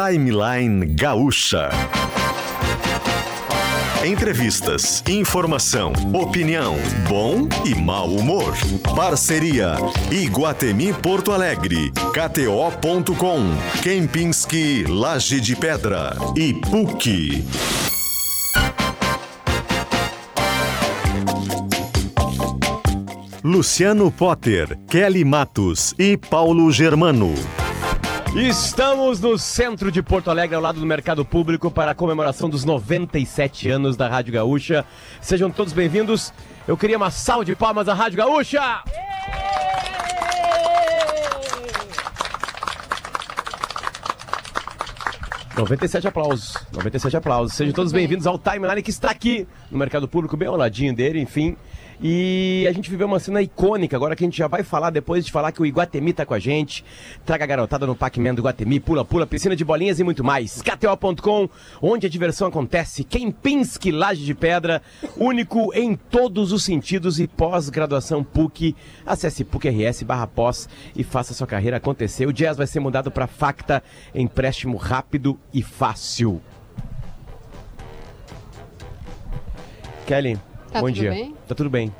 Timeline Gaúcha. Entrevistas, informação, opinião, bom e mau humor. Parceria Iguatemi Porto Alegre, KTO.com, Kempinski Laje de Pedra e PUC. Luciano Potter, Kelly Matos e Paulo Germano. Estamos no centro de Porto Alegre, ao lado do Mercado Público, para a comemoração dos 97 anos da Rádio Gaúcha. Sejam todos bem-vindos. Eu queria uma salva de palmas à Rádio Gaúcha! 97 aplausos, 97 aplausos. Sejam todos bem-vindos ao Timeline que está aqui no Mercado Público, bem ao ladinho dele, enfim. E a gente viveu uma cena icônica, agora que a gente já vai falar, depois de falar que o Iguatemi tá com a gente. Traga a garotada no Pac-Man do Iguatemi, pula, pula, piscina de bolinhas e muito mais. KTO.com, onde a diversão acontece. Kempinski Laje de Pedra, único em todos os sentidos e pós-graduação PUC. Acesse PUC-RS barra pós e faça sua carreira acontecer. O Jazz vai ser mudado para Facta, empréstimo rápido e fácil. Kelly, Tá bom tudo dia. bem? Tá tudo bem.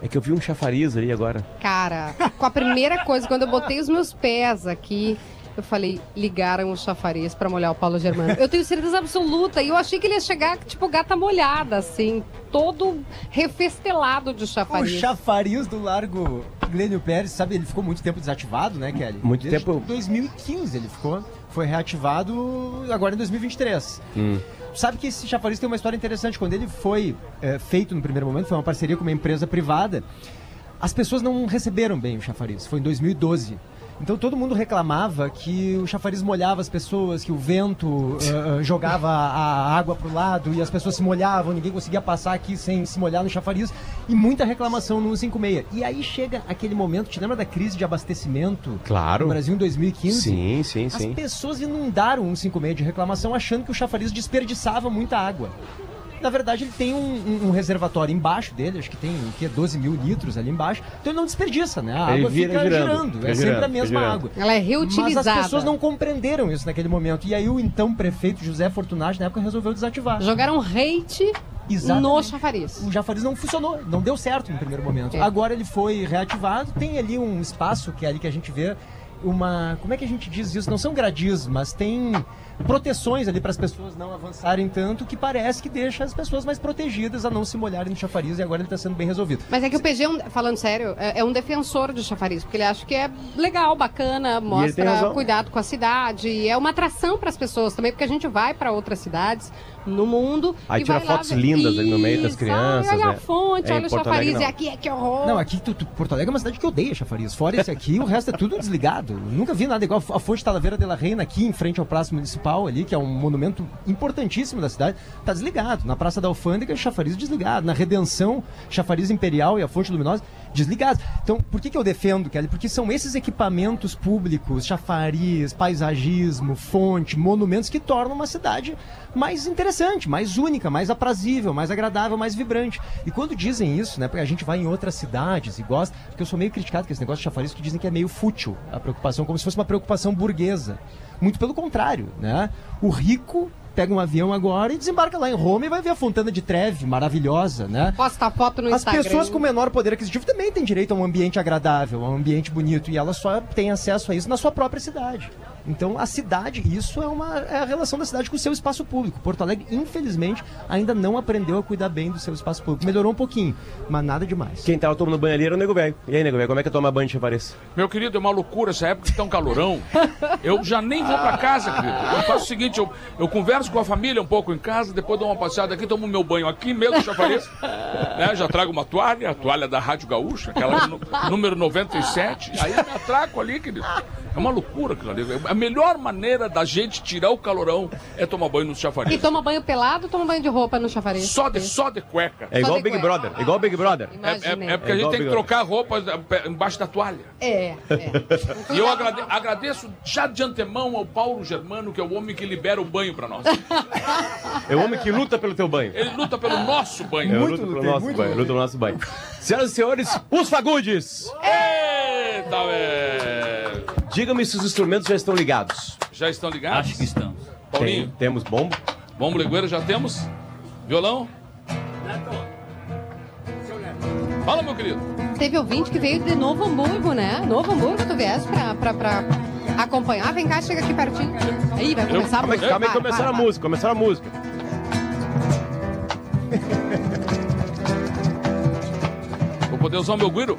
É que eu vi um chafariz ali agora. Cara, com a primeira coisa, quando eu botei os meus pés aqui, eu falei, ligaram o chafariz pra molhar o Paulo Germano. Eu tenho certeza absoluta. E eu achei que ele ia chegar, tipo, gata molhada, assim, todo refestelado de O chafariz. chafariz do Largo Glênio Pérez, sabe, ele ficou muito tempo desativado, né, Kelly? Muito Desde tempo. 2015 ele ficou. Foi reativado agora em 2023. Hum. Sabe que esse chafariz tem uma história interessante. Quando ele foi eh, feito no primeiro momento, foi uma parceria com uma empresa privada. As pessoas não receberam bem o chafariz. Foi em 2012. Então todo mundo reclamava que o chafariz molhava as pessoas, que o vento eh, jogava a água pro lado e as pessoas se molhavam, ninguém conseguia passar aqui sem se molhar no chafariz. E muita reclamação no 156. E aí chega aquele momento, te lembra da crise de abastecimento Claro. no Brasil em 2015? Sim, sim, As sim. pessoas inundaram o 156 de reclamação achando que o chafariz desperdiçava muita água. Na verdade, ele tem um, um- um reservatório embaixo dele, acho que tem o quê? 12 mil litros ali embaixo. Então ele não desperdiça, né? A Ele água fica girando, girando. é sempre girando, a mesma água. Ela é reutilizada. Mas as pessoas não compreenderam isso naquele momento. E aí o então prefeito José Fortunati, na época, resolveu desativar. Jogaram hate Exatamente. no chafariz. O chafariz não funcionou, não deu certo no primeiro momento. É. Agora ele foi reativado, tem ali um espaço que é ali que a gente vê uma, como é que a gente diz isso? Não são gradis, mas tem proteções ali para as pessoas não avançarem tanto, que parece que deixa as pessoas mais protegidas a não se molharem no chafariz e agora ele está sendo bem resolvido. Mas é que o PG, é um- falando sério, é, é um defensor do chafariz, porque ele acha que é legal, bacana, mostra cuidado com a cidade, é uma atração para as pessoas também, porque a gente vai para outras cidades no mundo. Aí e tira vai lá fotos ver- lindas ali no meio das crianças, ai, Olha né? a fonte, É, olha o Porto chafariz, Alegre, e aqui é que horror. Não, aqui tu, tu- Porto Alegre é uma cidade que odeia chafariz. Fora esse aqui, o resto é tudo desligado. Nunca vi nada igual. A Fonte Talavera de la Reina, aqui em frente ao Praça Municipal, ali, que é um monumento importantíssimo da cidade, tá desligado. Na Praça da Alfândega, chafariz desligado. Na Redenção, chafariz imperial e a Fonte Luminosa, desligados. Então, por que, que eu defendo, Kelly? Porque são esses equipamentos públicos, chafariz, paisagismo, fonte, monumentos, que tornam uma cidade mais interessante, mais única, mais aprazível, mais agradável, mais vibrante. E quando dizem isso, né, porque a gente vai em outras cidades e gosta, porque eu sou meio criticado com esse negócio de chafariz que dizem que é meio fútil a preocupação, como se fosse uma preocupação burguesa. Muito pelo contrário, né? O rico pega um avião agora e desembarca lá em Roma e vai ver a Fontana de Trevi, maravilhosa, né? Posta foto no As Instagram. pessoas com menor poder aquisitivo também têm direito a um ambiente agradável, a um ambiente bonito, e elas só têm acesso a isso na sua própria cidade. Então, a cidade, isso é, uma, é a relação da cidade com o seu espaço público. Porto Alegre, infelizmente, ainda não aprendeu a cuidar bem do seu espaço público. Melhorou um pouquinho, mas nada demais. Quem tava tomando banho ali era o Nego Velho. E aí, Nego Velho, como é que toma banho de chafariz? Meu querido, é uma loucura essa época que tá um calorão. Eu já nem vou pra casa, querido. Eu faço o seguinte, eu, eu converso com a família um pouco em casa, depois dou uma passeada aqui, tomo meu banho aqui mesmo, chafariz. né? Já trago uma toalha, a toalha da Rádio Gaúcha, aquela número 97. Aí eu me atraco ali, querido. É uma loucura aquilo ali. A melhor maneira da gente tirar o calorão é tomar banho no E chafariz. toma banho pelado ou toma banho de roupa no chafariz? Só de, só de cueca. É igual Big de Brother. cueca. Igual o Big Brother. É, é- é porque É a gente igual tem que trocar a roupa eh, embaixo da toalha. É, é. E eu agrade- agradeço já de antemão ao Paulo Germano, que é o homem que libera o banho pra nós. É o homem que luta pelo teu banho. Ele luta pelo nosso banho. Eu Muito luto pelo nosso muito banho. Luto pelo nosso banho. Senhoras e senhores, os Fagundes! Eita, velho! Diga-me se os instrumentos já estão ligados. Já estão ligados? Acho que estamos. Paulinho, Tem- temos bombo. bombo legueiro já temos? Violão? Fala, meu querido. Teve ouvinte que veio de Novo Hamburgo, né? Novo Hamburgo, tu viesse pra, pra, pra acompanhar. Vem cá, chega aqui pertinho. Aí, vai começar a Calma aí, música. calma aí, começaram a música, começaram a música. Vou poder usar o meu guiro?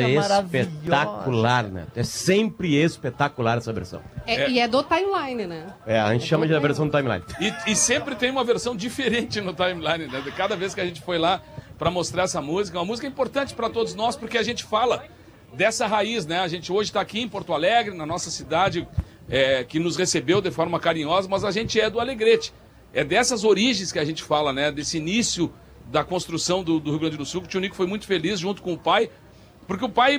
coisa espetacular, né? É sempre espetacular essa versão. É, E é do timeline, né? É, a gente chama de a versão do timeline. E, e sempre tem uma versão diferente no timeline, né? De Cada vez que a gente foi lá para mostrar essa música, uma música importante para todos nós, porque a gente fala dessa raiz, né? A gente hoje está aqui em Porto Alegre, na nossa cidade, é, que nos recebeu de forma carinhosa, mas a gente é do Alegrete. É dessas origens que a gente fala, né? Desse início da construção do, do Rio Grande do Sul, que o Tio Nico foi muito feliz junto com o pai, porque o pai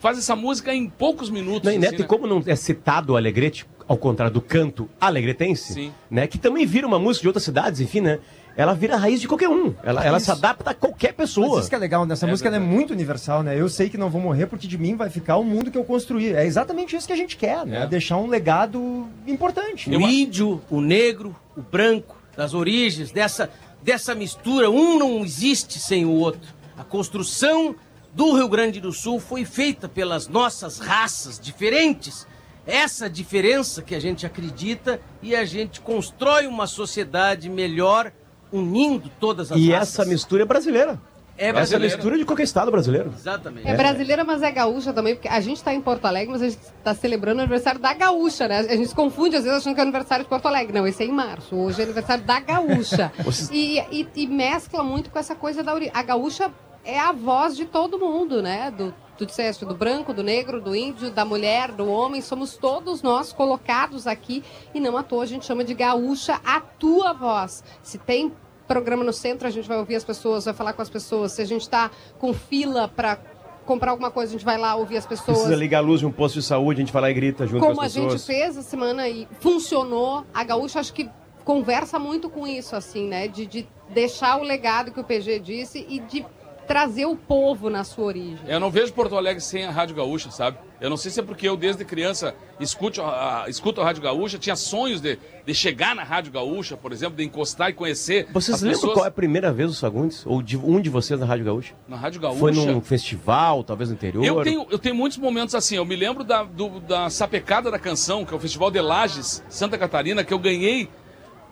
faz essa música em poucos minutos. Não, e assim, Neto, e né? como não é citado o Alegrete, ao contrário do canto alegretense, Sim. né? Que também vira uma música de outras cidades, enfim, né? ela vira a raiz de qualquer um. Ela, ela se adapta a qualquer pessoa. Mas isso que é legal, nessa música ela é muito universal, né? Eu sei que não vou morrer porque de mim vai ficar o mundo que eu construí. É exatamente isso que a gente quer, né? É. Deixar um legado importante. O índio, o negro, o branco, das origens, dessa, dessa mistura, um não existe sem o outro. A construção do Rio Grande do Sul foi feita pelas nossas raças diferentes. Essa diferença que a gente acredita e a gente constrói uma sociedade melhor unindo todas as E raças. essa mistura é brasileira. é Essa é brasileira. mistura de qualquer estado brasileiro. Exatamente. É brasileira, mas é gaúcha também, porque a gente tá em Porto Alegre, mas a gente tá celebrando o aniversário da gaúcha, né? A gente se confunde às vezes achando que é aniversário de Porto Alegre. Não, esse é em março. Hoje é aniversário da gaúcha. E, e- e mescla muito com essa coisa da. A gaúcha é a voz de todo mundo, né? Do, tu disseste, do branco, do negro, do índio, da mulher, do homem. Somos todos nós colocados aqui. E não à toa a gente chama de gaúcha a tua voz. Se tem programa no centro, a gente vai ouvir as pessoas, vai falar com as pessoas. Se a gente está com fila para comprar alguma coisa, a gente vai lá ouvir as pessoas. Precisa ligar a luz de um posto de saúde, a gente vai lá e grita junto Como com a as gente pessoas. fez a semana e funcionou, a Gaúcha acho que conversa muito com isso, assim, né? De, de deixar o legado que o PG disse e de trazer o povo na sua origem. Eu não vejo Porto Alegre sem a Rádio Gaúcha, sabe? Eu não sei se é porque eu, desde criança, escuto a, a- escuto a Rádio Gaúcha, tinha sonhos de, de chegar na Rádio Gaúcha, por exemplo, de encostar e conhecer Vocês as lembram pessoas qual é a primeira vez dos Fagundes? Ou de um de vocês na Rádio Gaúcha? na Rádio Gaúcha. Foi num festival, talvez no interior? Eu tenho, eu tenho muitos momentos assim. Eu me lembro da, do- da Sapecada da Canção, que é o Festival de Lages, Santa Catarina, que eu ganhei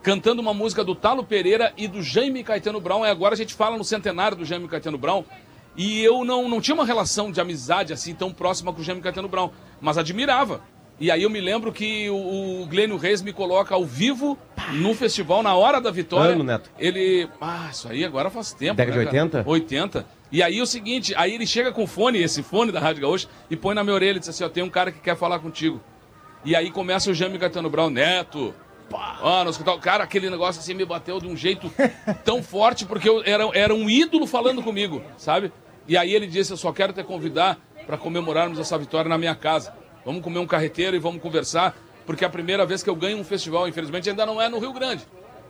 cantando uma música do Talo Pereira e do Jaime Caetano Brown. E agora a gente fala no centenário do Jaime Caetano Brown. E eu não, não tinha uma relação de amizade assim tão próxima com o Jaime Caetano Brown, mas admirava. E aí eu me lembro que o, o Glênio Reis me coloca ao vivo no festival, na hora da vitória. Ano, Neto? Ele. Ah, isso aí agora faz tempo. Década né, de cara? 80? 80. E aí o seguinte, aí ele chega com o fone, esse fone da Rádio Gaúcha, e põe na minha orelha e diz assim, ó, tem um cara que quer falar contigo. E aí começa o Jaime Caetano Brown, Neto. Ah, no hospital. Cara, aquele negócio assim me bateu de um jeito tão forte, porque eu era, era um ídolo falando comigo, sabe? E aí ele disse, eu só quero te convidar para comemorarmos essa vitória na minha casa. Vamos comer um carreteiro e vamos conversar, porque é a primeira vez que eu ganho um festival, infelizmente ainda não é no Rio Grande,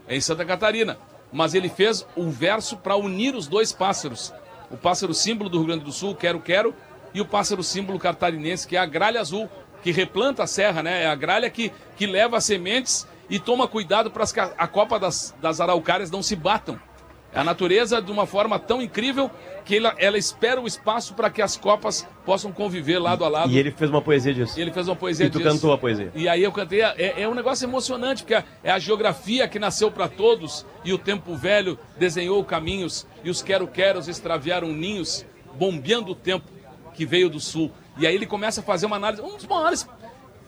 é em Santa Catarina. Mas ele fez um verso para unir os dois pássaros. O pássaro símbolo do Rio Grande do Sul, Quero Quero, e o pássaro símbolo catarinense, que é a gralha azul, que replanta a serra, né? É a gralha que, que leva as sementes e toma cuidado para que a, copa das, das araucárias não se batam. A natureza de uma forma tão incrível que ela, ela espera o espaço para que as copas possam conviver lado a lado. E ele fez uma poesia disso. E ele fez uma poesia E tu disso. cantou a poesia. E aí eu cantei. É, é um negócio emocionante, porque é a geografia que nasceu para todos e o tempo velho desenhou caminhos e os quero-queros extraviaram ninhos, bombeando o tempo que veio do sul. E aí ele começa a fazer uma análise, um dos maiores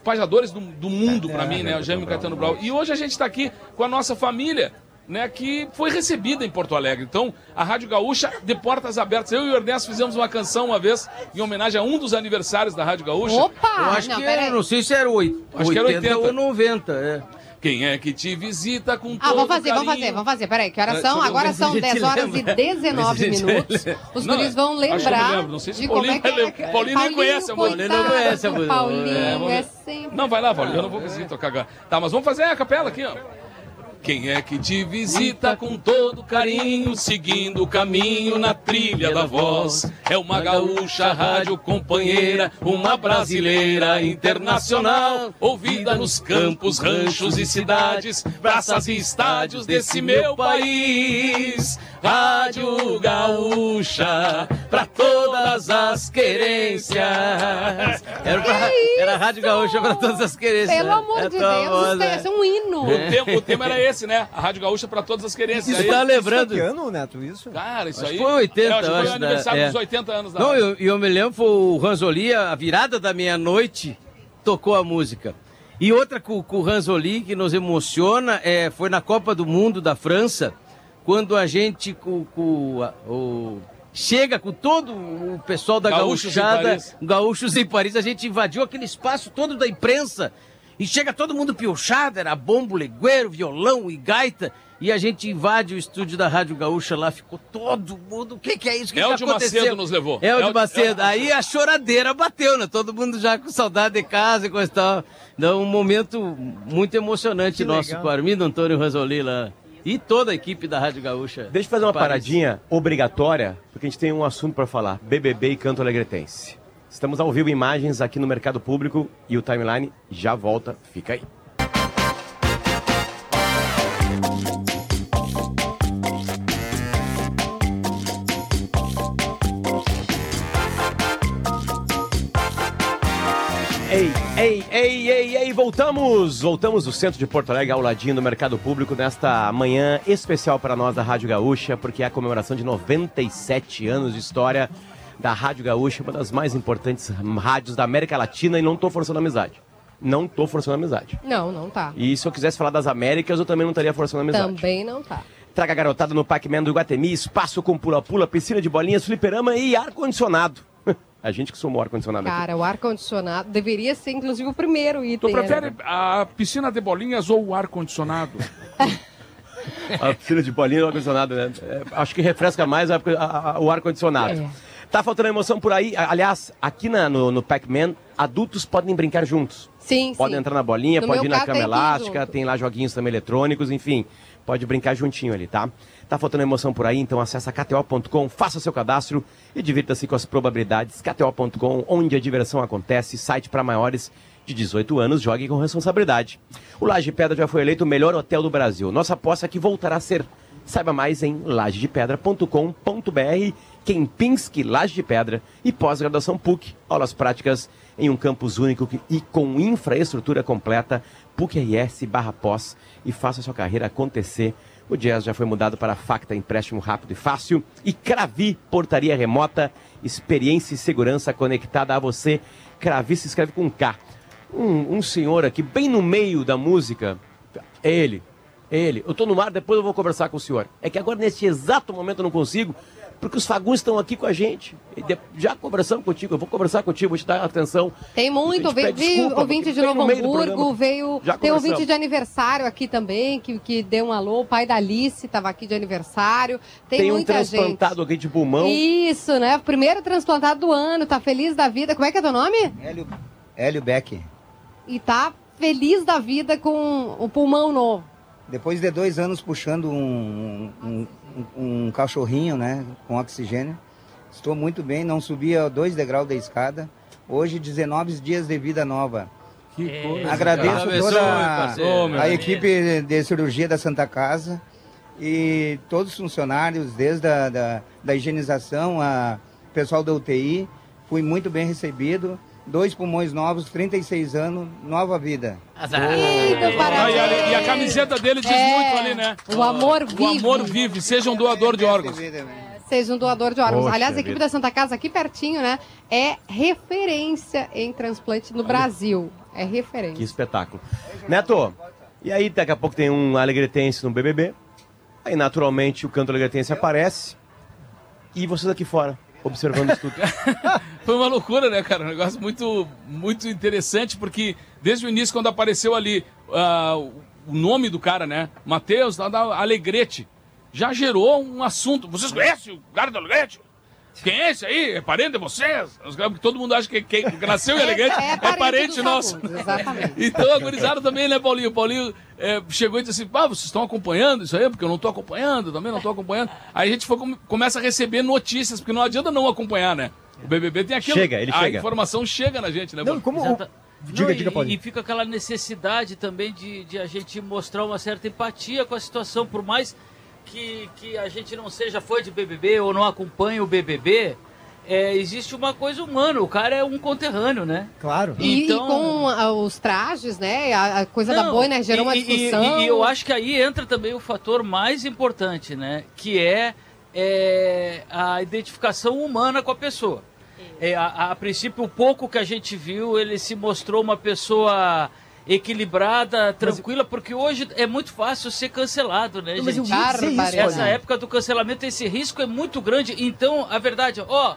pajadores do, do mundo para mim, né? O Jaime Caetano Brau. E hoje a gente está aqui com a nossa família. Né, que foi recebida em Porto Alegre. Então, a Rádio Gaúcha, de portas abertas. Eu e o Ernesto fizemos uma canção uma vez, em homenagem a um dos aniversários da Rádio Gaúcha. Opa! Eu acho não, que não sei se era oito, Acho que era 80 80. ou 90. É. Quem é que te visita com Ah, vamos fazer, vamos fazer, vamos fazer. Peraí, que horas É, são? Agora são gente 10 horas lembra. e 19 Se a gente minutos. Os guris vão lembrar não sei se de Paulinho como é que é. Paulinho nem conhece a música. Paulinho não conhece a música. Paulinho É, é, sempre... Não, vai lá, Paulinho, eu não vou conseguir tocar agora. Tá, mas vamos fazer a capela aqui, ó. Quem é que te visita com todo carinho, seguindo o caminho na trilha da voz? É uma gaúcha rádio companheira, uma brasileira internacional, ouvida nos campos, ranchos e cidades, praças e estádios desse meu país. Rádio Gaúcha, pra todas as querências. Era, pra, era a Rádio Gaúcha para todas as querências. Pelo amor É de Deus, voz, isso é- isso é um hino. O, tema, o tema era esse, né? A Rádio Gaúcha pra todas as querências. Isso Aí- tá lembrando. Que ano, Neto, isso? Cara, isso Acho aí. foi 80, É, acho que eu foi o aniversário É. dos 80 anos da Não, rádio. eu, eu me lembro, foi o Ranzoli, a virada da meia-noite, tocou a música. E outra com, com o Ranzoli que nos emociona é, foi na Copa do Mundo da França, quando a gente com, com a- o, chega com todo o pessoal da Gaúchos em gauchada, Paris. gaúchos em Paris, a gente invadiu aquele espaço todo da imprensa. E chega todo mundo piochado, era bombo, legueiro, violão e gaita. E a gente invade o estúdio da Rádio Gaúcha lá, ficou todo mundo. O que, que é isso? O que, que Eldio aconteceu? Macedo nos levou. Eldio Eldio- Macedo. Aí a choradeira bateu, né? Todo mundo já com saudade de casa e coisa e tal. Então, um momento muito emocionante Que nosso legal. com o Armindo Antônio Ranzoli lá. E toda a equipe da Rádio Gaúcha. Deixa eu fazer uma Paris. paradinha obrigatória, porque a gente tem um assunto para falar: BBB e Canto Alegretense. Estamos ao vivo imagens aqui no Mercado Público e o timeline já volta. Fica aí. Ei, ei, ei, ei, ei, voltamos! Voltamos do centro de Porto Alegre ao ladinho do Mercado Público nesta manhã especial para nós da Rádio Gaúcha, porque é a comemoração de 97 anos de história da Rádio Gaúcha, uma das mais importantes rádios da América Latina e não tô forçando amizade. Não tô forçando amizade. Não, não tá. E se eu quisesse falar das Américas, eu também não estaria forçando amizade. Também não tá. Traga a garotada no Pac-Man do Iguatemi, espaço com pula-pula, piscina de bolinhas, fliperama e ar-condicionado. A gente que somou ar-condicionado aqui. Cara, o ar-condicionado deveria ser, inclusive, o primeiro Tu item. prefere né? a piscina de bolinhas ou o ar-condicionado? A piscina de bolinha e o ar-condicionado, né? É, acho que refresca mais a- a- a- o ar-condicionado. É. Tá faltando emoção por aí. Aliás, aqui na- no, no Pac-Man, adultos podem brincar juntos. Sim, Podem sim. entrar na bolinha, No pode ir na cama elástica, tem lá joguinhos também eletrônicos, enfim. Pode brincar juntinho ali, tá? Tá faltando emoção por aí, então acessa kto.com, faça seu cadastro e divirta-se com as probabilidades. kto.com, onde a diversão acontece, site para maiores de 18 anos, jogue com responsabilidade. O Laje de Pedra já foi eleito o melhor hotel do Brasil. Nossa aposta é que voltará a ser. Saiba mais em lajedepedra.com.br, Kempinski Laje de Pedra e pós-graduação PUC, aulas práticas em um campus único e com infraestrutura completa, PUC-RS barra pós e faça sua carreira acontecer. O Jazz já foi mudado para Facta, empréstimo rápido e fácil. E Cravi, portaria remota, experiência e segurança conectada a você. Cravi se escreve com K. Um, um senhor aqui, bem no meio da música, é ele, é ele. Eu tô no mar, depois eu vou conversar com o senhor. É que agora, neste exato momento, eu não consigo, porque os fagundes estão aqui com a gente. Já conversamos contigo, eu vou conversar contigo, vou te dar atenção. Tem muito, gente veio, desculpa, ouvinte de Novo no Hamburgo, veio. Tem ouvinte de aniversário aqui também, que, que deu um alô. O pai da Alice estava aqui de aniversário. Tem, Tem, um muita transplantado aqui de pulmão. gente. Isso, né? Primeiro transplantado do ano, tá feliz da vida. Como é que é teu nome? Hélio, Hélio Beck. E tá feliz da vida com o pulmão novo. Depois de dois anos puxando um, um, um- um cachorrinho, né, com oxigênio, estou muito bem, não subia dois degraus da escada. Hoje, 19 dias de vida nova. Agradeço Abençoe, toda parceiro. a, Ô, meu a amigo. equipe de cirurgia da Santa Casa e todos os funcionários, desde a da, da higienização, a pessoal da UTI. Fui muito bem recebido. Dois pulmões novos, 36 anos, nova vida. Eita, Ah, e, parabéns. e a camiseta dele diz É, muito ali, né? o amor O vive. amor vive, seja um doador de órgãos. Seja um doador de órgãos. Poxa Aliás, a equipe vida. da Santa Casa, aqui pertinho, né? É referência em transplante no Brasil. É Que referência. espetáculo. Neto, e aí daqui a pouco tem um alegretense no BBB. Aí naturalmente o canto alegretense aparece. E vocês aqui fora, observando isso tudo. Foi uma loucura, né, cara? Um negócio muito, muito interessante, porque desde o início, quando apareceu ali ah, o nome do cara, né? Matheus, da Alegrete, já gerou um assunto. Vocês conhecem o cara do Alegrete? Quem é esse aí? É parente de vocês? Todo mundo acha que quem nasceu em Alegrete é, parente dos nosso. Fagundes, Exatamente. Então, a gurizada também, né, Paulinho? O Paulinho é, chegou e disse assim, ah, vocês estão acompanhando isso aí? Porque eu não estou acompanhando, também não estou acompanhando. Aí a gente foi, come- começa a receber notícias, porque não adianta não acompanhar, né? O BBB tem aquilo. Chega, ele a chega. informação chega na gente, né? Não, como. Exata- Diga, Não, diga, e- Paulinho. E fica aquela necessidade também de, de a gente mostrar uma certa empatia com a situação, por mais que, que a gente não seja fã de BBB ou não acompanhe o BBB, é, existe uma coisa humana, o cara é um conterrâneo, né? Claro. E, Então- e com os trajes, né? A, a coisa da Não, boina gerou uma e- e- discussão. E, e eu acho que aí entra também o fator mais importante, né? Que é, é, a identificação humana com a pessoa. É, a, a princípio, o pouco que a gente viu, ele se mostrou uma pessoa equilibrada, tranquila, porque hoje é muito fácil ser cancelado, né, mas gente? Barbaridade. Essa Paulinho. época do cancelamento, esse risco é muito grande. Então, a verdade, ó,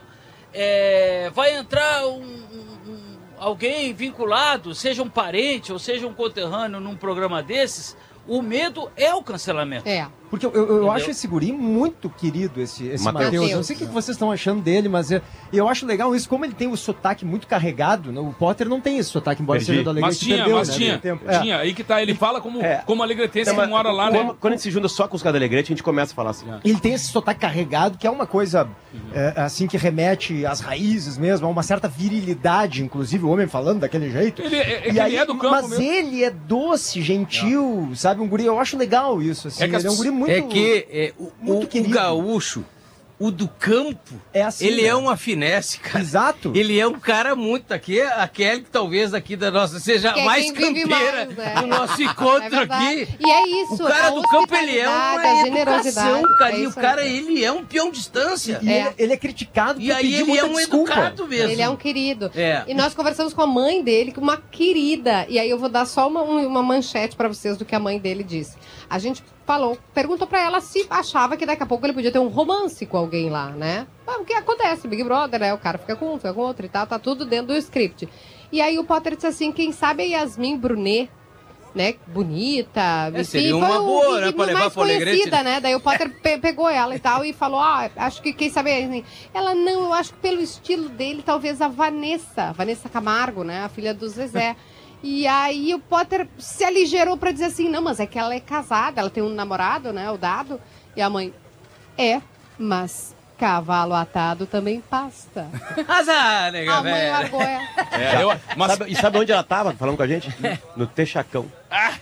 é, vai entrar um- um- alguém vinculado, seja um parente ou seja um conterrâneo num programa desses, o medo é o cancelamento. É. Porque eu, eu- eu acho esse guri muito querido, esse, esse Mateus. Matheus. Eu não sei o que que vocês estão achando dele, mas eu, eu acho legal isso, como ele tem o sotaque muito carregado. né? O Potter não tem esse sotaque, embora Perdi. seja do Alegrete. Mas tinha, perdeu, mas né, tinha. tempo. É. Tinha. Aí que tá, ele fala como, É. como alegretense que Então, mora lá, né? quando, a gente se junta só com os caras da Alegrete, a gente começa a falar assim. Ele tem esse sotaque carregado, que é uma coisa é, assim que remete às raízes mesmo, a uma certa virilidade, inclusive o homem falando daquele jeito. Ele, é, é E que aí, ele é do campo mas mesmo. ele é doce, gentil, sabe? Um guri, eu acho legal isso, assim. É que as ele é um guri muito. É que é, o, muito o- o gaúcho, o do campo, É assim, ele né? é uma finesse, cara. Exato. Ele é um cara muito aqui, a Kelly que talvez aqui da nossa seja Que é mais campeira mais, né? do nosso É encontro verdade. aqui. E é isso. O cara a do campo, ele é uma a educação, generosidade. cara. é e o cara, ele é um peão de distância. E É. ele, ele é criticado E aí ele é um desculpa. educado mesmo. Ele é um querido. É. E nós conversamos com a mãe dele, que é uma querida. E aí eu vou dar só uma, um- uma manchete pra vocês do que a mãe dele disse. A gente falou, perguntou pra ela se achava que daqui a pouco ele podia ter um romance com alguém lá, né? O que acontece? Big Brother, né? O cara fica com um, fica com outro e tal, tá tudo dentro do script. E aí o Potter disse assim: quem sabe a Yasmin Brunet. Né, bonita, É, seria foi uma o- boa, né, e pra levar mais conhecida, né? Daí o Potter pe- pegou ela e tal e falou: Ah, acho que quem sabe. assim, Ela não, eu acho que pelo estilo dele, talvez a Vanessa, Vanessa Camargo, né? A filha do Zezé. E aí o Potter se aligerou pra dizer assim: não, mas é que ela é casada, ela tem um namorado, né? O dado. E a mãe: é, mas cavalo atado também pasta. Azar, nega, A mãe velho. largou ela. É, eu- mas Sabe- e sabe onde ela tava falando com a gente? No Texacão. Ah,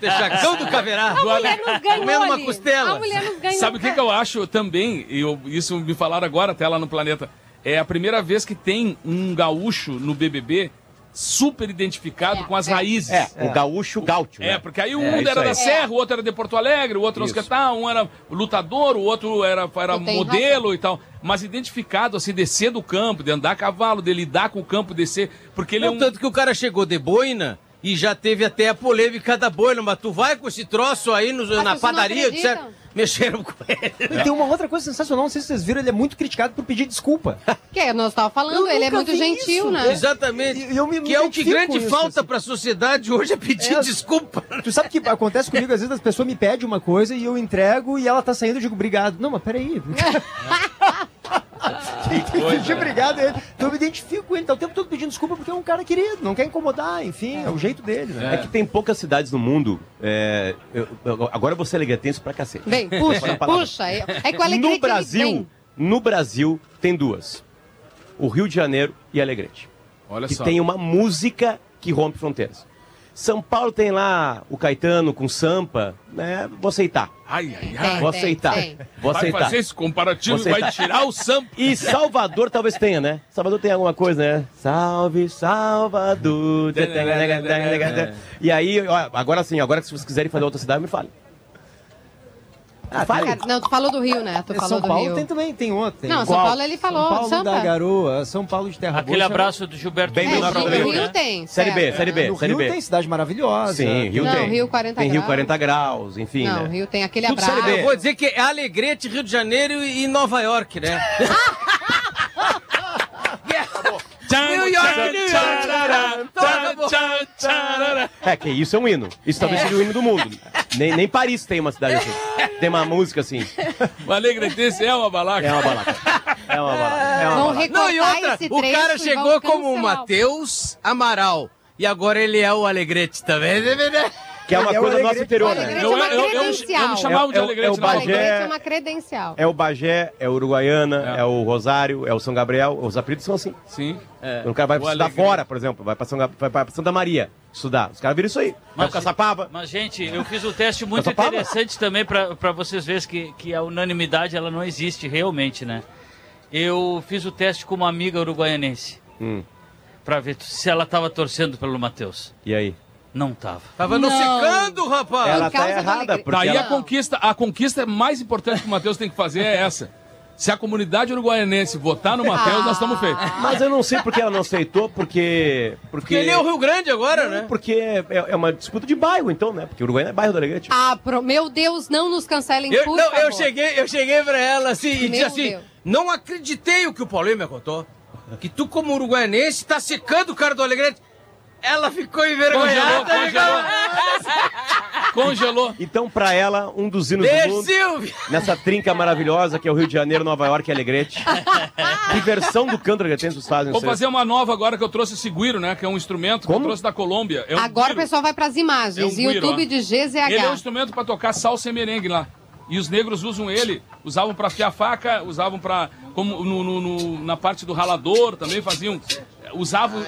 Chacão do Caverá. A mulher não ganhou Comendo uma costela. A mulher não ganhou. Sabe o que, que eu acho também? E eu, isso me falaram agora até lá no planeta. É a primeira vez que tem um gaúcho no BBB super identificado É, com as é. raízes. É, o gaúcho gaúcho. É, né? porque aí um É, isso era aí. da Serra, o outro era de Porto Alegre, o outro não sei o que tal, um era lutador, o outro era, era modelo e tal. Mas identificado, assim, descer do campo, de andar a cavalo, de lidar com o campo, descer. Porque ele é Não, um. tanto que o cara chegou de boina e já teve até a polêmica da boina, mas tu vai com esse troço aí no- pessoas na não padaria, disseram, mexeram com ele. E tem uma outra coisa sensacional, não sei se vocês viram, ele é muito criticado por pedir desculpa. Que é, nós estávamos falando, Eu ele é muito gentil, isso. né? Exatamente. E eu me- me que é o que grande isso, falta assim. pra sociedade hoje é pedir É. desculpa. Tu sabe que acontece comigo, às vezes as pessoas me pedem uma coisa e eu entrego e ela tá saindo, eu digo, obrigado. Não, mas peraí. Tem que pedir obrigado a ele. Então eu me identifico com ele, tá o tempo todo pedindo desculpa porque é um cara querido, não quer incomodar, enfim, é, o jeito dele, né? É que tem poucas cidades no mundo. é, eu- eu- agora você é alegretense pra cacete. Vem, puxa, puxa. É, é que o Alegrete, No ele Brasil, no Brasil tem duas. O Rio de Janeiro e Alegrete. Olha que só. tem uma música que rompe fronteiras. São Paulo tem lá o Caetano com Sampa, né? Vou aceitar. Ai, ai, ai. Vou aceitar. tem. Vou Vai aceitar. fazer esse comparativo e vai tirar o sampo. E Salvador talvez tenha, né? Salvador tem alguma coisa, né? Salve, Salvador. E aí, agora sim, agora que se vocês quiserem fazer outra cidade, me fale. Ah, fale. Cara, Não, tu falou do Rio, né? Tu falou São do Paulo Rio. tem também, tem outro. Não, São Qual? Paulo ele falou. São Paulo Sampa. da Garoa, São Paulo de Terra Aquele Boa. abraço do Gilberto Bem É, Rio, do Rio, mim, né? tem. Série B, certo. Série B, No Série Rio B. tem cidade maravilhosa. Sim, Rio Não, tem. Rio 40 tem Rio graus. 40 graus, enfim, Não, né? Rio tem aquele Tudo abraço. Série B. Eu vou dizer que é Alegrete, Rio de Janeiro e Nova York, né? New York, New York. Então. É, que isso é um hino. Isso talvez seja o hino do mundo. Nem, nem Paris tem uma cidade assim. Tem uma música assim. O Alegretense é uma balaca. É uma balaca. É uma balaca. É uma balaca. Não, e outra, o cara e chegou como o. Matheus Amaral. E agora ele é o Alegrete também. Que é uma É o coisa nossa Alegrete. interior, O né? Eu, é uma eu, eu, eu, credencial. me chamava de É o- é o- Alegrete. é o O Bagé. É uma credencial. É o Bagé, é o Uruguaiana, É. é, o Rosário, é o São Gabriel. Os apelidos são assim. Sim. O cara vai O estudar fora, por exemplo. Vai pra, São, vai pra Santa Maria estudar. Os caras viram isso aí. Mas- pro Caçapava. Mas, gente, eu fiz um teste muito interessante também pra pra vocês verem que, que a unanimidade ela não existe realmente, né? Eu fiz o teste com uma amiga uruguaianense Hum, pra ver se ela tava torcendo pelo Matheus. e aí? Não tava. Tava não Não. secando, rapaz. Ela tá errada, porque Daí ela- a conquista, a conquista mais importante que o Matheus tem que fazer é essa. Se a comunidade uruguaianense votar no Matheus, nós estamos feitos. Mas eu não sei porque ela não aceitou, porque. Porque, Porque ele é o Rio Grande agora, né? Porque é, é uma disputa de bairro, então, né? Porque o Uruguai é bairro do Alegrete. Ah, pro... meu Deus, não nos cancelem, Eu, por não, eu favor. cheguei, eu cheguei pra ela assim e Meu disse assim: Deus. não acreditei o que o Paulinho me contou. Que tu, como uruguaianense, tá secando o cara do Alegrete. Ela ficou envergonhada. Congelou, congelou. Congelou. Então, pra ela, um dos hinos do Beijo, mundo, Silvio! nessa trinca maravilhosa que é o Rio de Janeiro, Nova York e Alegrete. Que versão do canto alegrete vocês fazem? Vou vocês? fazer uma nova agora que eu trouxe esse guiro, né? Que é um instrumento que eu Como? trouxe da Colômbia. É um Agora o guiro. pessoal vai pras imagens. É um guiro, YouTube ó. de GZH. Ele é um instrumento pra tocar salsa e merengue lá. E os negros usam ele, usavam pra afiar faca, usavam pra como no, no- no- na parte do ralador também faziam, usavam.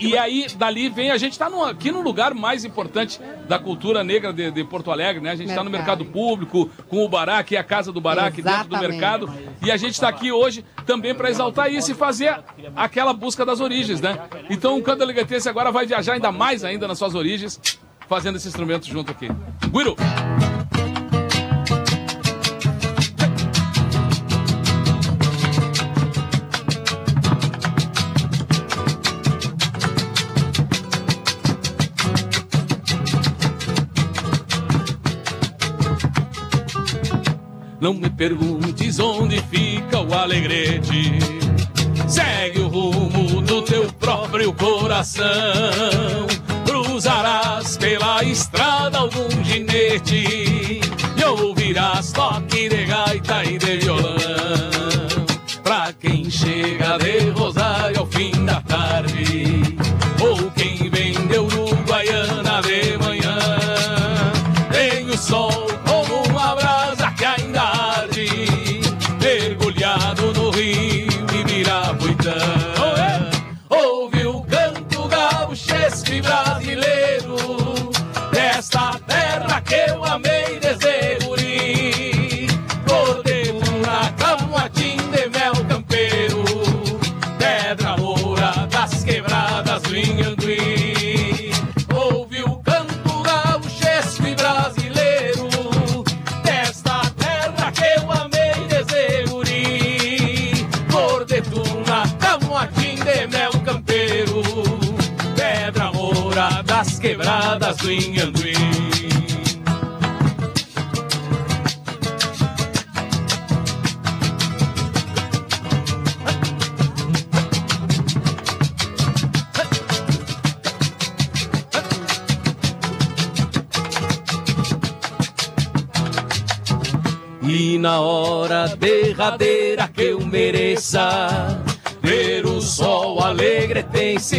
e aí dali vem a gente tá no- aqui no lugar mais importante da cultura negra de, de Porto Alegre, né? A gente tá no Mercado. público com o Bará, que é a casa do Bará aqui dentro do mercado. E a gente está aqui hoje também para exaltar isso e fazer aquela busca das origens, né? Então o canto alegatense agora vai viajar ainda mais ainda nas suas origens, fazendo esse instrumento junto aqui. Guiro! Não me perguntes onde fica o alegrete. Segue o rumo do teu próprio coração. Cruzarás pela estrada algum ginete e ouvirás toque de gaita e de violão. Pra quem chega de Rosário ao fim da tarde, do Inhanduí. E na hora derradeira que eu mereça ver o sol alegre tem se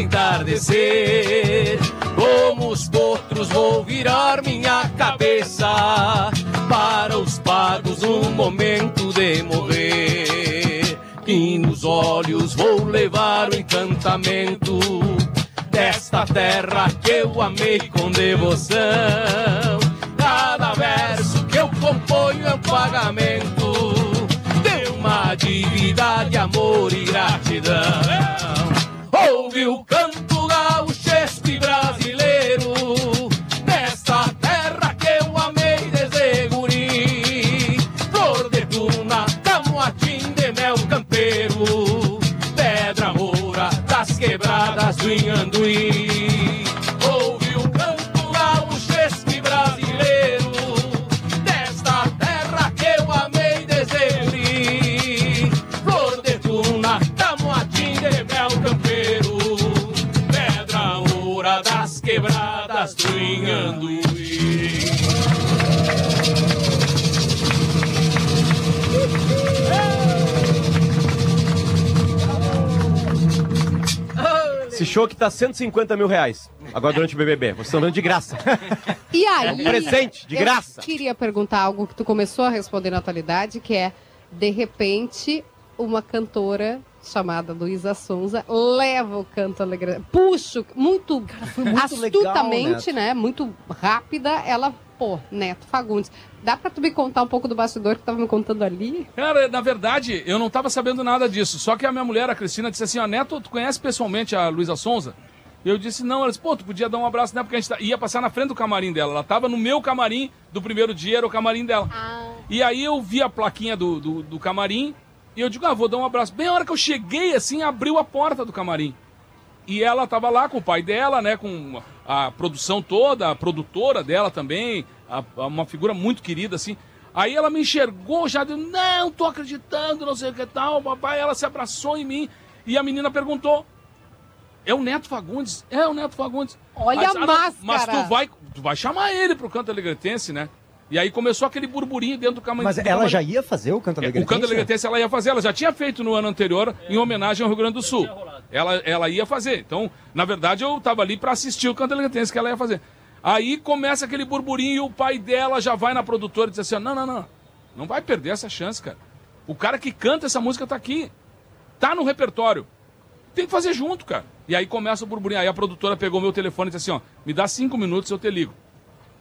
desta terra que eu amei com devoção. Cada verso que eu componho é um pagamento de uma dívida de amor e gratidão. Show que tá 150 mil reais. Agora durante o BBB. Vocês estão dando de graça. E aí? É um presente, de eu graça. queria perguntar algo que tu começou a responder na atualidade, que é, de repente, uma cantora chamada Luísa Sonza leva o canto alegre. Puxo, muito, muito astutamente, legal, né? Muito rápida, ela, pô, Neto Fagundes. Dá pra tu me contar um pouco do bastidor que tu tava me contando ali? Cara, na verdade, eu não tava sabendo nada disso. Só que a minha mulher, a Cristina, disse assim: Ó, Neto, tu conhece pessoalmente a Luísa Sonza? Eu disse, não, ela disse, pô, tu podia dar um abraço nela, porque a gente tá- ia passar na frente do camarim dela. Ela tava no meu camarim do primeiro dia, era o camarim dela. E aí eu vi a plaquinha do, do, do camarim e eu digo, ah, vou dar um abraço. Bem a hora que eu cheguei, assim, abriu a porta do camarim. E ela tava lá com o pai dela, né, com a produção toda, a produtora dela também, a- a- uma figura muito querida, assim. Aí ela me enxergou, já deu, não, tô acreditando, não sei o que tal, papai. Ela se abraçou em mim e a menina perguntou. é o Neto Fagundes. É o Neto Fagundes. Olha Mas, a ah, máscara. Mas tu vai, tu vai chamar ele pro canto alegretense, né? E aí começou aquele burburinho dentro do camarim. Mas do ela já ia fazer o canto É, alegre? O canto alegretense ela ia fazer, ela já tinha feito no ano anterior em homenagem ao Rio Grande do Sul. Ela, ela ia fazer. Então, na verdade, eu tava ali para assistir o canto alegretense que ela ia fazer. Aí começa aquele burburinho e o pai dela já vai na produtora e diz assim: não, não, não. Não vai perder essa chance, cara. O cara que canta essa música tá aqui. Tá no repertório. Tem que fazer junto, cara. E aí começa o burburinho. Aí a produtora pegou meu telefone e disse assim: ó, me dá cinco minutos eu te ligo.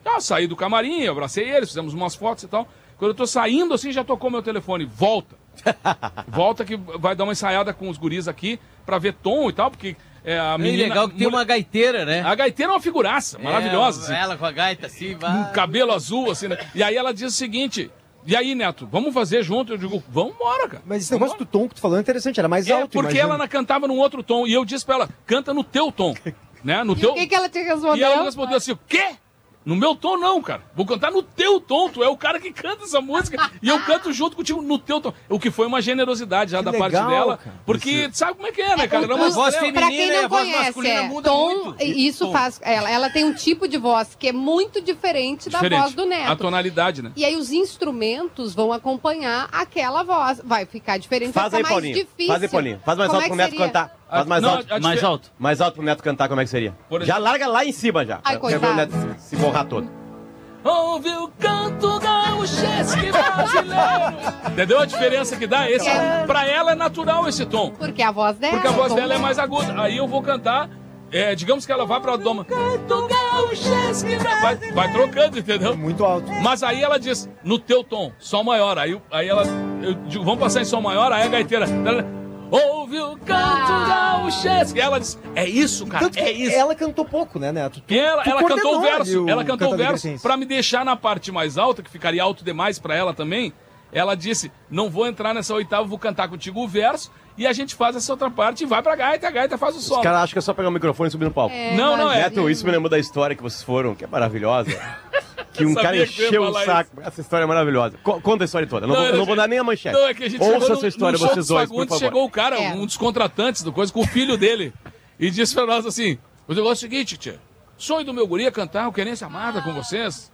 Tá, eu saí do camarim, abracei eles, fizemos umas fotos e tal. Quando eu tô saindo assim, já tocou meu telefone. Volta. Volta que vai dar uma ensaiada com os guris aqui pra ver tom e tal, porque é, a É menina... legal que tem uma gaiteira, né? A gaiteira é uma figuraça, maravilhosa. assim. É, ela com a gaita assim, vai. Um cabelo azul, assim, né? E aí ela diz o seguinte... E aí, Neto, vamos fazer junto? Eu digo, vamos embora, cara. Mas esse negócio do tom que tu falou é interessante, era mais É, alto, porque imagino. ela na- cantava num outro tom. E eu disse pra ela, canta no teu tom. né? No E teu... o que, que ela te E respondeu? ela respondeu assim: o quê? No meu tom, não, cara. Vou cantar no teu tom. Tu é o cara que canta essa música. e eu canto junto contigo no teu tom. O que foi uma generosidade já Que da legal, parte dela. cara. Porque sabe como é que é, né, cara? Era uma A voz feminina Pra quem e a não voz conhece, masculina é, muda tom, muito. isso Tom. faz ela. Ela tem um tipo de voz que é muito diferente da Diferente. voz do A Neto. tonalidade, né? E aí os instrumentos vão acompanhar aquela voz. Vai ficar diferente, Faz vai aí, ficar mais Paulinho. difícil. Faz aí, Paulinho. Faz mais Como alto é pro que Neto seria? cantar. Faz mais Não, alto. Mais alto. Mais alto pro Neto cantar, como é que seria? Por Já larga lá em cima já. Ai, Quer ver o. Neto se borrar todo. Ouve o canto gaúchesque brasileiro. Entendeu a diferença que dá? Esse, É. Pra ela é natural esse tom. Porque a voz dela. Porque a voz tom dela é mais aguda. Aí eu vou cantar. é, digamos que ela vai pra doma. Canto brasileiro. Vai, vai trocando, entendeu? Muito alto. Mas aí ela diz, no teu tom, sol maior. Aí, aí ela, eu digo, vamos passar em sol maior, aí a gaiteira, ouve o canto gaúchesque. Ela diz, é isso, cara, Tanto que é isso. ela cantou pouco, né, Neto? Tu- E ela, tu ela cantou o verso, ela cantou o verso pra me deixar na parte mais alta, que ficaria alto demais pra ela também. Ela disse, não vou entrar nessa oitava, vou cantar contigo o verso e a gente faz essa outra parte e vai pra gaita, a gaita faz o Os solo. caras acham que é só pegar o microfone e subir no palco. É, Não, não, é. Neto, isso me lembrou da história que vocês foram, que é maravilhosa. Que um cara encheu o saco. Essa história é maravilhosa. Co- conta a história toda. Não, vou, era- não vou dar nem a manchete. Não, é que a gente Ouça essa história, vocês dois, por favor. chegou o cara, É. um dos contratantes do coisa, com o filho dele, e disse pra nós assim, o negócio é o seguinte, tia, sonho do meu guri é cantar o Querência Amada com vocês.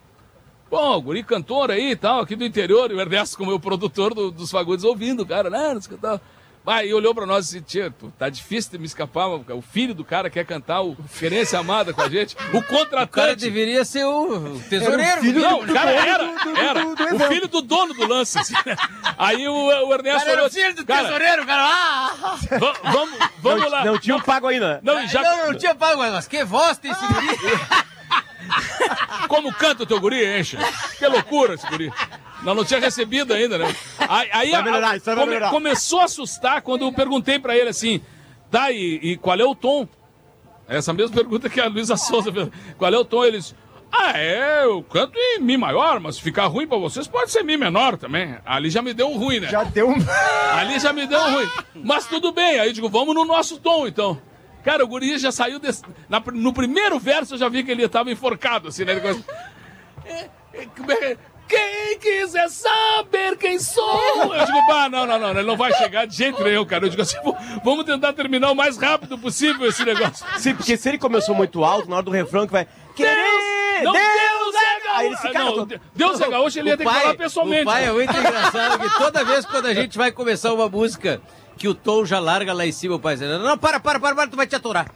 Bom, o guri cantor aí e tal, aqui do interior, e o Ernesto como meu produtor do- dos Fagundes ouvindo o cara, né, não sei o que tal. Vai, e olhou pra nós e disse, tia, tá difícil de me escapar, o filho do cara quer cantar o Querência Amada com a gente, o O cara contratante... deveria ser o tesoureiro. filho Não, o cara era, do- do- era. do- do o filho do dono do lance. assim, né? Aí o, o Ernesto cara era falou o filho do cara, tesoureiro, cara. Ah! va- vamos, vamos não, lá. não tinha um pago ainda. Não, já, Não, não tinha pago, mas que voz tem esse guri? como canta o teu guri, enche. Que loucura esse guri. Não, não tinha recebido ainda, né? Aí, aí Vai a- melhorar, isso vai melhorar. começou a assustar quando eu perguntei pra ele assim, tá, e, e qual é o tom? Essa mesma pergunta que a Luísa Souza fez. Qual é o tom? Eles, ah, é, eu canto em Mi maior, mas se ficar ruim pra vocês, pode ser Mi menor também. Ali já me deu um ruim, né? Já deu um... Ali já me deu um ruim. Mas tudo bem, aí digo, vamos no nosso tom, então. Cara, o guri já saiu desse... na- no primeiro verso eu já vi que ele tava enforcado, assim, né? Ele começa, "É, é, é- Quem quiser saber quem sou. Eu digo, pá, não, não, não, ele não vai chegar de jeito nenhum, cara. Eu digo assim, "Pô, vamos tentar terminar o mais rápido possível esse negócio. Sim, porque se ele começou muito alto, na hora do refrão que vai. Deus! Não, Deus é gaúcho! Aí ele se caga não, todo. Deus é gaúcho, ele ia ter que falar pessoalmente. o pai é muito engraçado que toda vez quando a gente vai começar uma música que o tom já larga lá em cima, o pai diz, não, para, para, para, para, tu vai te atorar.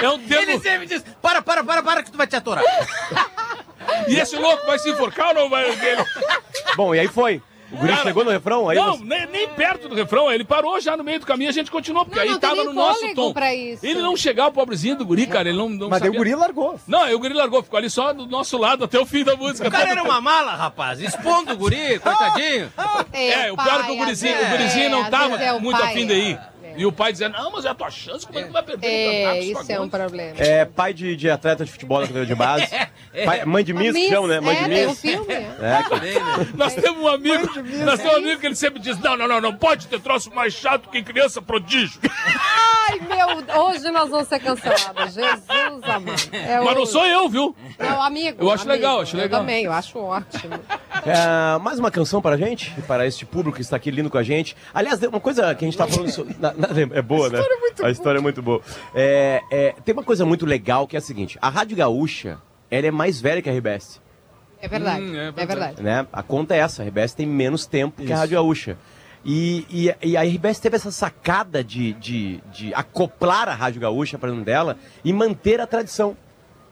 É um termo... Ele sempre diz, para, para, para, para, que tu vai te atorar. E esse louco vai se enforcar ou não vai? Ele... Bom, e aí foi. O guri Cara, chegou no refrão, aí não, você- nem, nem perto do refrão, ele parou já no meio do caminho, a gente continuou, porque Não, aí não tava no nosso tom. pra isso. Ele não chegava, o pobrezinho do guri, cara, ele não, não Mas daí o sabia. guri largou. Não, aí o guri largou, ficou ali só do nosso lado até o fim da música. O cara era uma mala, rapaz, expondo o guri, coitadinho. É, o pior é que o gurizinho, às o gurizinho não às tava é o muito pai, afim de ir. é. E o pai dizendo, não, mas é a tua chance, como é que vai perder É, campeonato? isso é um problema. É pai de, de atleta de futebol da categoria de base. Pai- mãe de Miss, que chama, né? Mãe é, de tem um Miss. filme. É, que- Nós temos um amigo, nós temos um amigo que ele sempre diz, não, não, não, não pode ter troço mais chato que criança prodígio. Ai, meu, hoje nós vamos ser cancelados. Jesus amado. É Mas não sou eu, viu? Não, amigo. Eu acho amigo. legal, acho legal. Eu também, eu acho ótimo. É, mais uma canção para a gente, para este público que está aqui lindo com a gente. Aliás, uma coisa que a gente está falando na- na- é boa, né? a história é muito boa. É, é, tem uma coisa muito legal que é a seguinte: a Rádio Gaúcha ela é mais velha que a RBS. É verdade. Hum, é é verdade. verdade. né? A conta é essa, a RBS tem menos tempo que a Rádio Gaúcha. E, e, e a RBS teve essa sacada de, de, de acoplar a Rádio Gaúcha para dentro dela e manter a tradição.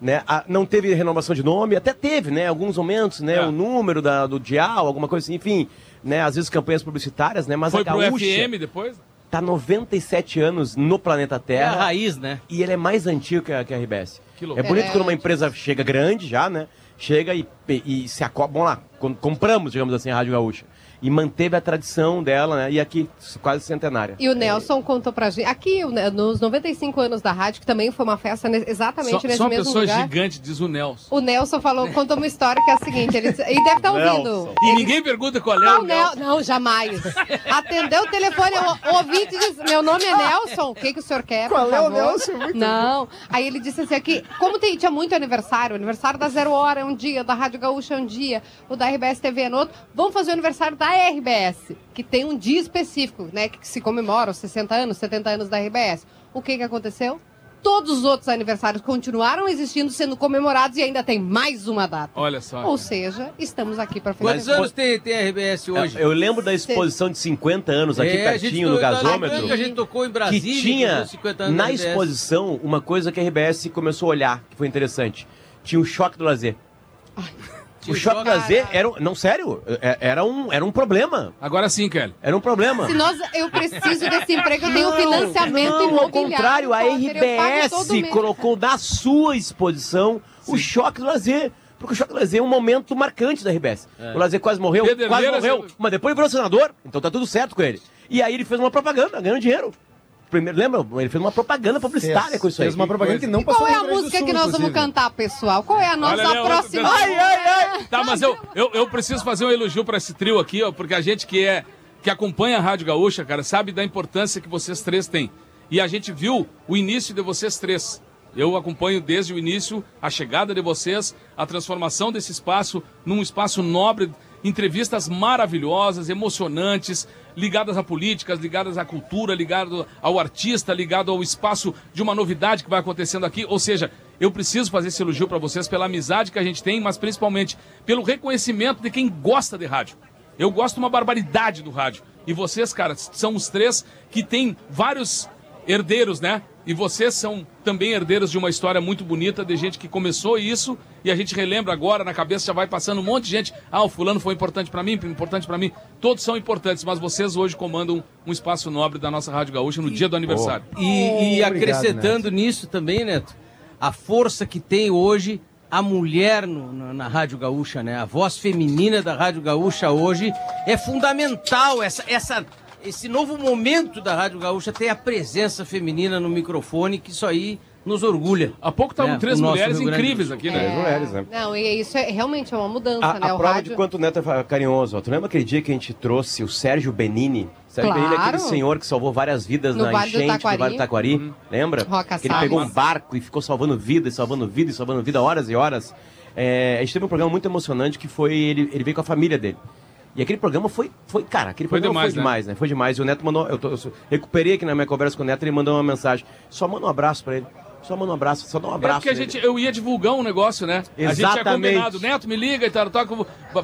Né? A- não teve renovação de nome, até teve, né? Alguns momentos, né? É. O número da, do dial, alguma coisa assim, enfim, né? Às vezes campanhas publicitárias, né? Mas Foi a pro Gaúcha FM depois? Tá 97 anos no planeta É a Terra raiz, né? e ele é mais antigo que a, que a RBS. Que É loucura. bonito É, quando uma é empresa chega grande já, né? Chega e, e se acopla. Vamos lá, com- compramos, digamos assim, a Rádio Gaúcha. E manteve a tradição dela, né? E aqui, quase centenária. E o Nelson contou pra gente, aqui, nos 95 anos da rádio, que também foi uma festa exatamente Só, nesse só uma mesmo pessoa lugar. gigante, diz o Nelson. O Nelson falou, contou uma história que é a seguinte, ele, ele deve estar ouvindo. Nelson. E Ele- ninguém pergunta qual é Não, o Nel- Nelson. não, jamais. Atendeu o telefone, o, o ouvinte diz, meu nome é Nelson, o que, que o senhor quer, Qual é o? Nelson? Muito Não, aí ele disse assim, aqui, como tem- tinha muito aniversário, o aniversário da Zero Hora é um dia, da Rádio Gaúcha é um dia, o da RBS TV é no outro, vamos fazer o aniversário da RBS, que tem um dia específico, né, que se comemora os 60 anos, 70 anos da RBS. O que que aconteceu? Todos os outros aniversários continuaram existindo, sendo comemorados e ainda tem mais uma data. Olha só. Ou seja, estamos aqui para Quantos festejar. anos tem, tem a RBS hoje? Eu lembro da exposição de 50 anos aqui É, a gente pertinho no gasômetro. que A gente tocou em Que Brasília. tinha nos 50 anos na da RBS. exposição uma coisa que a RBS começou a olhar, que foi interessante. Tinha o choque do lazer. Tinha o choque do choque- lazer era. um- Não, sério, é- era um, era um problema. Agora sim, Kelly. Era um problema. Se nós, eu preciso desse emprego, eu tenho financiamento Não, ao imobiliário. contrário, a RBS colocou na sua exposição o choque do lazer. Porque o choque do lazer é um momento marcante da RBS. O lazer quase morreu, Pederneira, quase morreu, você- mas depois virou senador, então tá tudo certo com ele. E aí ele fez uma propaganda, ganhando dinheiro. Primeiro, lembra? Ele fez uma propaganda publicitária Fez, com isso aí. fez uma propaganda que não passou Qual é a música Sul, que nós vamos inclusive. cantar, pessoal? Qual é a nossa Olha, próxima? eu- Ai, ai, ai! Tá, mas eu, eu, eu preciso fazer um elogio pra esse trio aqui, ó, porque a gente que é que acompanha a Rádio Gaúcha, cara, sabe da importância que vocês três têm. E a gente viu o início de vocês três. Eu acompanho desde o início a chegada de vocês, a transformação desse espaço num espaço nobre, entrevistas maravilhosas, emocionantes, ligadas à política, ligadas à cultura, ligado ao artista, ligado ao espaço de uma novidade que vai acontecendo aqui. Ou seja, eu preciso fazer esse elogio para vocês pela amizade que a gente tem, mas principalmente pelo reconhecimento de quem gosta de rádio. Eu gosto uma barbaridade do rádio. E vocês, cara, são os três que têm vários herdeiros, né? E vocês são também herdeiros de uma história muito bonita de gente que começou isso e a gente relembra agora, na cabeça já vai passando um monte de gente. Ah, o fulano foi importante pra mim, importante pra mim. Todos são importantes, mas vocês hoje comandam um espaço nobre da nossa Rádio Gaúcha no dia do aniversário. E, e Oh, acrescentando nisso também, Neto, a força que tem hoje a mulher no- na, na Rádio Gaúcha, né? A voz feminina da Rádio Gaúcha hoje é fundamental. Essa, essa, esse novo momento da Rádio Gaúcha tem a presença feminina no microfone, que isso aí nos orgulha. Há pouco estavam É, três mulheres do incríveis aqui, É. né? Três mulheres, né? Não, e isso é realmente é uma mudança, A, né? a o prova rádio... de quanto o Neto é carinhoso. ó. Tu lembra aquele dia que a gente trouxe o Sérgio Benini? Sérgio Claro. Benini é aquele senhor que salvou várias vidas No na Vale do enchente do Taquari. Vale do Taquari. Lembra? Roca que ele Salles. pegou um barco e ficou salvando vidas, salvando vidas, salvando vida horas e horas. É, a gente teve um programa muito emocionante que foi ele, ele veio com a família dele. E aquele programa foi, foi cara, aquele Foi programa demais, foi né? demais, né? Foi demais. E o Neto mandou, eu, tô- eu recuperei aqui na minha conversa com o Neto, ele mandou uma mensagem. Só manda um abraço pra ele. Só manda um abraço, só dá um É abraço. porque a gente, eu ia divulgar um negócio, né? A gente tinha Exatamente. combinado, Neto, me liga e tal, tal,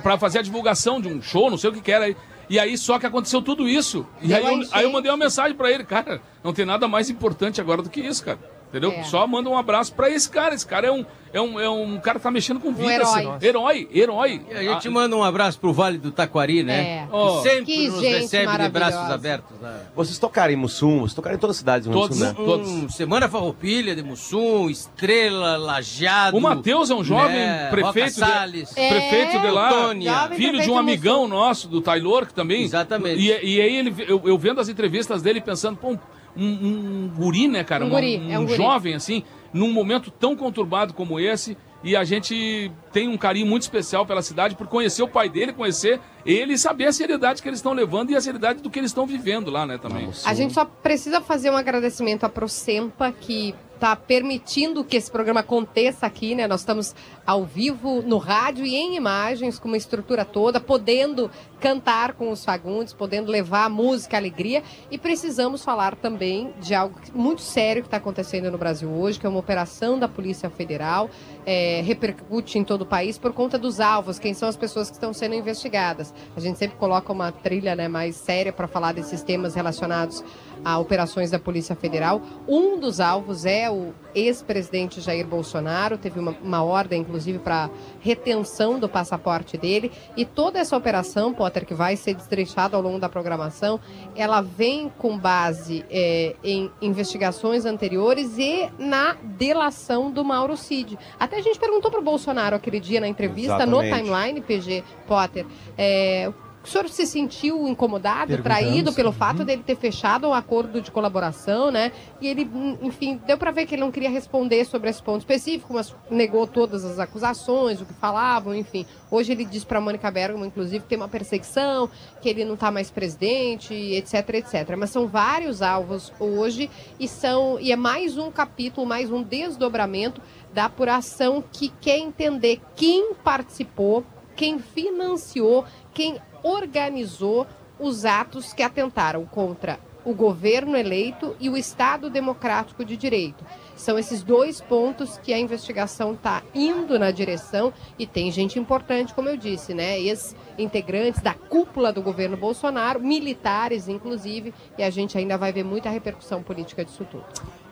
pra fazer a divulgação de um show, não sei o que que era aí. E aí, só que aconteceu tudo isso. E aí eu, aí eu mandei uma mensagem pra ele, cara, não tem nada mais importante agora do que isso, cara. Entendeu? É. Só manda um abraço pra esse cara. Esse cara é um, é um, é um cara que tá mexendo com vida. herói. assim. Herói, herói. E a gente Ah, manda um abraço pro Vale do Taquari, né? É. Que sempre Que nos recebe de braços abertos. Né? Vocês tocaram em Mussum, vocês tocaram em todas as cidades do Rio Grande do Sul, Todos. né? Um, Semana Farroupilha de Mussum, Estrela, Lajeado. O Matheus é um jovem né, prefeito, Roca de. É. prefeito de lá, Tônia. Jovem filho de um amigão Mussum. nosso, do Taylor, que também. Exatamente. E, e aí ele, eu, eu vendo as entrevistas dele pensando, pô, um, um guri, né, cara? Um guri, é um guri. jovem, assim, num momento tão conturbado como esse. E a gente tem um carinho muito especial pela cidade por conhecer o pai dele, conhecer ele e saber a seriedade que eles estão levando e a seriedade do que eles estão vivendo lá, né, também. A gente só precisa fazer um agradecimento à Procempa, que tá permitindo que esse programa aconteça aqui, né? Nós estamos ao vivo no rádio e em imagens, com uma estrutura toda, podendo cantar com os Fagundes, podendo levar música, alegria. E precisamos falar também de algo muito sério que está acontecendo no Brasil hoje, que é uma operação da Polícia Federal, é, repercute em todo o país por conta dos alvos, quem são as pessoas que estão sendo investigadas. A gente sempre coloca uma trilha né, mais séria para falar desses temas relacionados a operações da Polícia Federal. Um dos alvos é o ex-presidente Jair Bolsonaro, teve uma, uma ordem, inclusive, para retenção do passaporte dele. E toda essa operação, Potter, que vai ser destrinchada ao longo da programação, ela vem com base é, em investigações anteriores e na delação do Mauro Cid. Até a gente perguntou para o Bolsonaro aquele dia na entrevista Exatamente. no timeline, PG Potter, é, o senhor se sentiu incomodado, traído pelo fato dele ter fechado um acordo de colaboração, né? E ele, enfim, deu para ver que ele não queria responder sobre esse ponto específico, mas negou todas as acusações, o que falavam, enfim. Hoje ele diz para Mônica Bergamo, inclusive, que tem uma perseguição, que ele não está mais presidente, etc, etc. Mas são vários alvos hoje e são e é mais um capítulo, mais um desdobramento da apuração que quer entender quem participou, quem financiou, quem organizou os atos que atentaram contra o governo eleito e o Estado Democrático de Direito. São esses dois pontos que a investigação está indo na direção e tem gente importante, como eu disse, né? Ex-integrantes da cúpula do governo Bolsonaro, militares inclusive, e a gente ainda vai ver muita repercussão política disso tudo.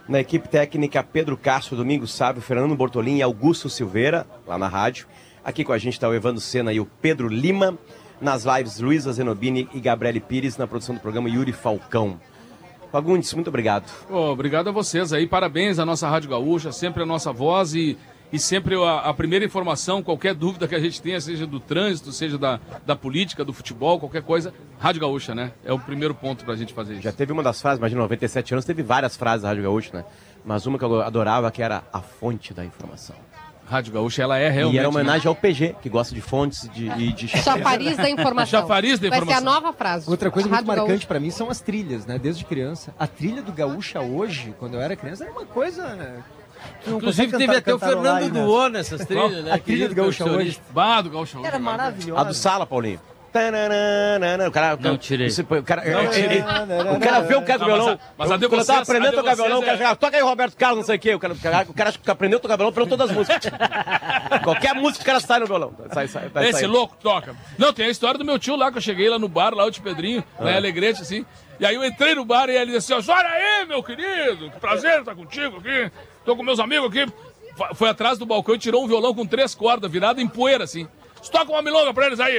Na equipe técnica, Pedro Castro, Domingos Sábio, Fernando Bortolin e Augusto Silveira, lá na rádio. Aqui com a gente está o Evandro Sena e o Pedro Lima. Nas lives, Luísa Zenobini e Gabriele Pires. Na produção do programa, Yuri Falcão. Fagundes, muito obrigado. Ô, obrigado a vocês aí, parabéns à nossa Rádio Gaúcha, sempre a nossa voz e, e sempre a, a primeira informação, qualquer dúvida que a gente tenha, seja do trânsito, seja da, da política, do futebol, qualquer coisa, Rádio Gaúcha, né? É o primeiro ponto pra gente fazer isso. Já teve uma das frases, imagina, 97 anos, teve várias frases da Rádio Gaúcha, né? Mas uma que eu adorava, que era a fonte da informação. Rádio Gaúcha, ela é realmente... e era né? homenagem ao PG, que gosta de fontes de, e de Chafariz da informação. Chafariz da Vai ser a informação. nova frase. Outra coisa muito marcante pra mim são as trilhas, né? Desde criança. A trilha do Gaúcha hoje, quando eu era criança, era uma coisa. né? Inclusive consegue teve cantar- até o Fernando? Duô nessas trilhas, né? A trilha do Gaúcha hoje. Bah, do Gaúcha. hoje, Era maravilhosa. A do Sala, Paulinho. Tananana, O cara, Não tirei. O cara, Não ele- tirei. o cara vê o cara do Não, mas violão. a- mas a quando eu tava vocês- aprendendo a tocar violão, o cara é- chegava, toca aí Roberto Carlos, não sei o quê. O cara, o cara, o cara aprendeu a tocar violão pelo todas as músicas. Qualquer música o cara sai no violão. Sai, sai, vai Esse louco toca. Não, tem a história do meu tio lá, que eu cheguei lá no bar, lá o tio Pedrinho, lá Ah. em Alegrete, assim. E aí eu entrei no bar e ele disse assim, olha aí, meu querido, que prazer estar contigo aqui. Tô com meus amigos aqui. Foi atrás do balcão e tirou um violão com três cordas, virado em poeira, assim. Toca uma milonga pra eles aí.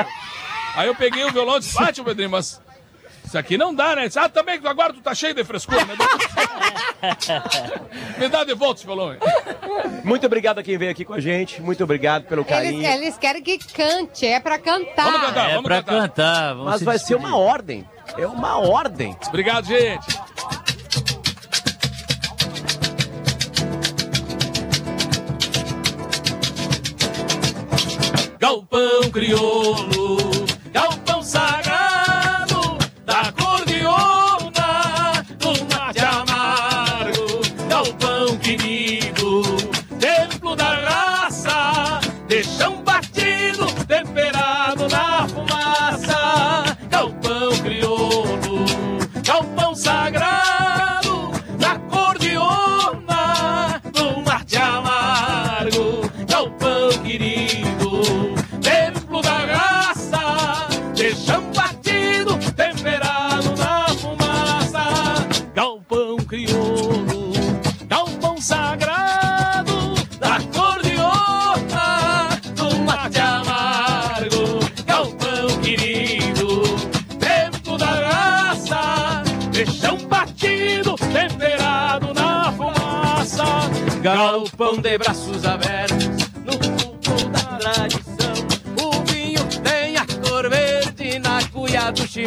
Aí eu peguei o violão e disse, ah, tio Pedrinho, mas... Isso aqui não dá, né? Disse, Ah, também, que agora tu tá cheio de frescura, né? Me dá de volta esse violão aí. Muito obrigado a quem veio aqui com a gente. Muito obrigado pelo Eles, carinho. eles querem que cante, é pra cantar. Vamos cantar, É vamos pra cantar. cantar. vamos Mas se vai ser despedir. uma ordem. É uma ordem. Obrigado, gente. Galpão crioulo,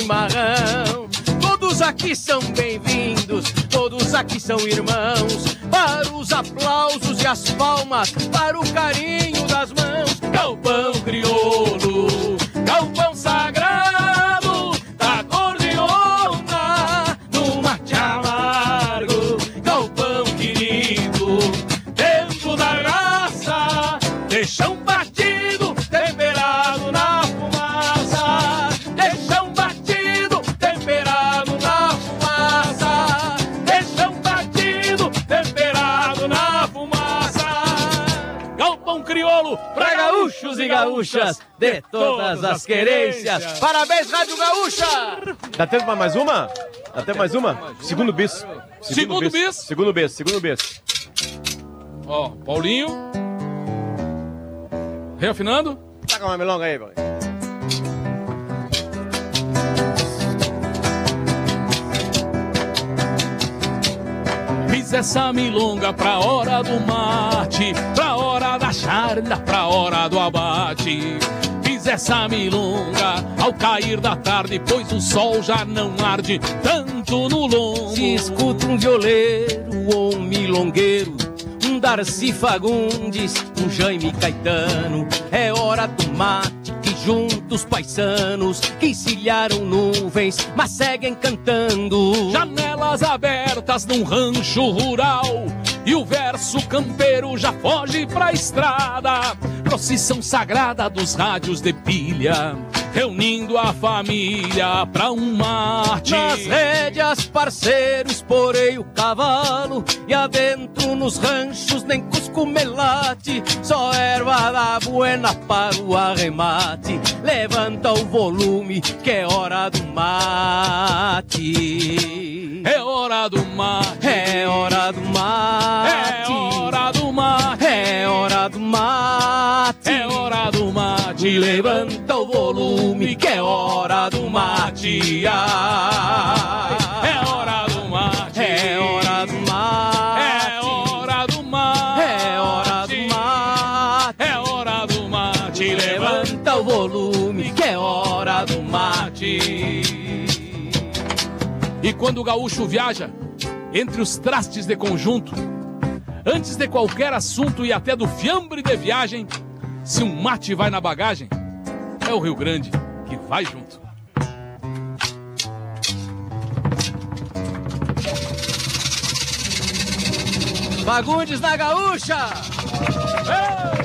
chimarrão. Todos aqui são bem-vindos, todos aqui são irmãos. Para os aplausos e as palmas, para o carinho das mãos. Galpão crioulo, galpão sagrado, gaúchas de todas as querências. Parabéns, Rádio Gaúcha! Dá tempo pra mais uma? Dá tempo mais uma? Segundo bis. Segundo bis. Segundo bis, segundo bis. Ó, Paulinho. Reafinando. Taca uma melonga aí, Paulinho. Fiz essa milonga pra hora do mate, pra hora da charla, pra hora do abate. Fiz essa milonga ao cair da tarde, pois o sol já não arde tanto no longo. Se escuta um violeiro ou um milongueiro, um Darcy Fagundes, um Jaime Caetano, é hora do mate que junta os paisanos que encilharam nuvens, mas seguem cantando. Janelas abertas num rancho rural e o verso campeiro já foge pra estrada. Procissão sagrada dos rádios de pilha, reunindo a família pra um mate. Nas rédeas, parceiros, porei o cavalo e adentro nos ranchos nem cusco melate, só erva da buena para o arremate. Levanta o volume que é hora do mate. É hora do mate. É hora do mate. É hora do mate. É hora do mate. É hora do mate. Levanta o volume que é hora do mate. Ai, mate. E quando o gaúcho viaja entre os trastes de conjunto, antes de qualquer assunto e até do fiambre de viagem, se um mate vai na bagagem, é o Rio Grande que vai junto. Fagundes na gaúcha. Ei!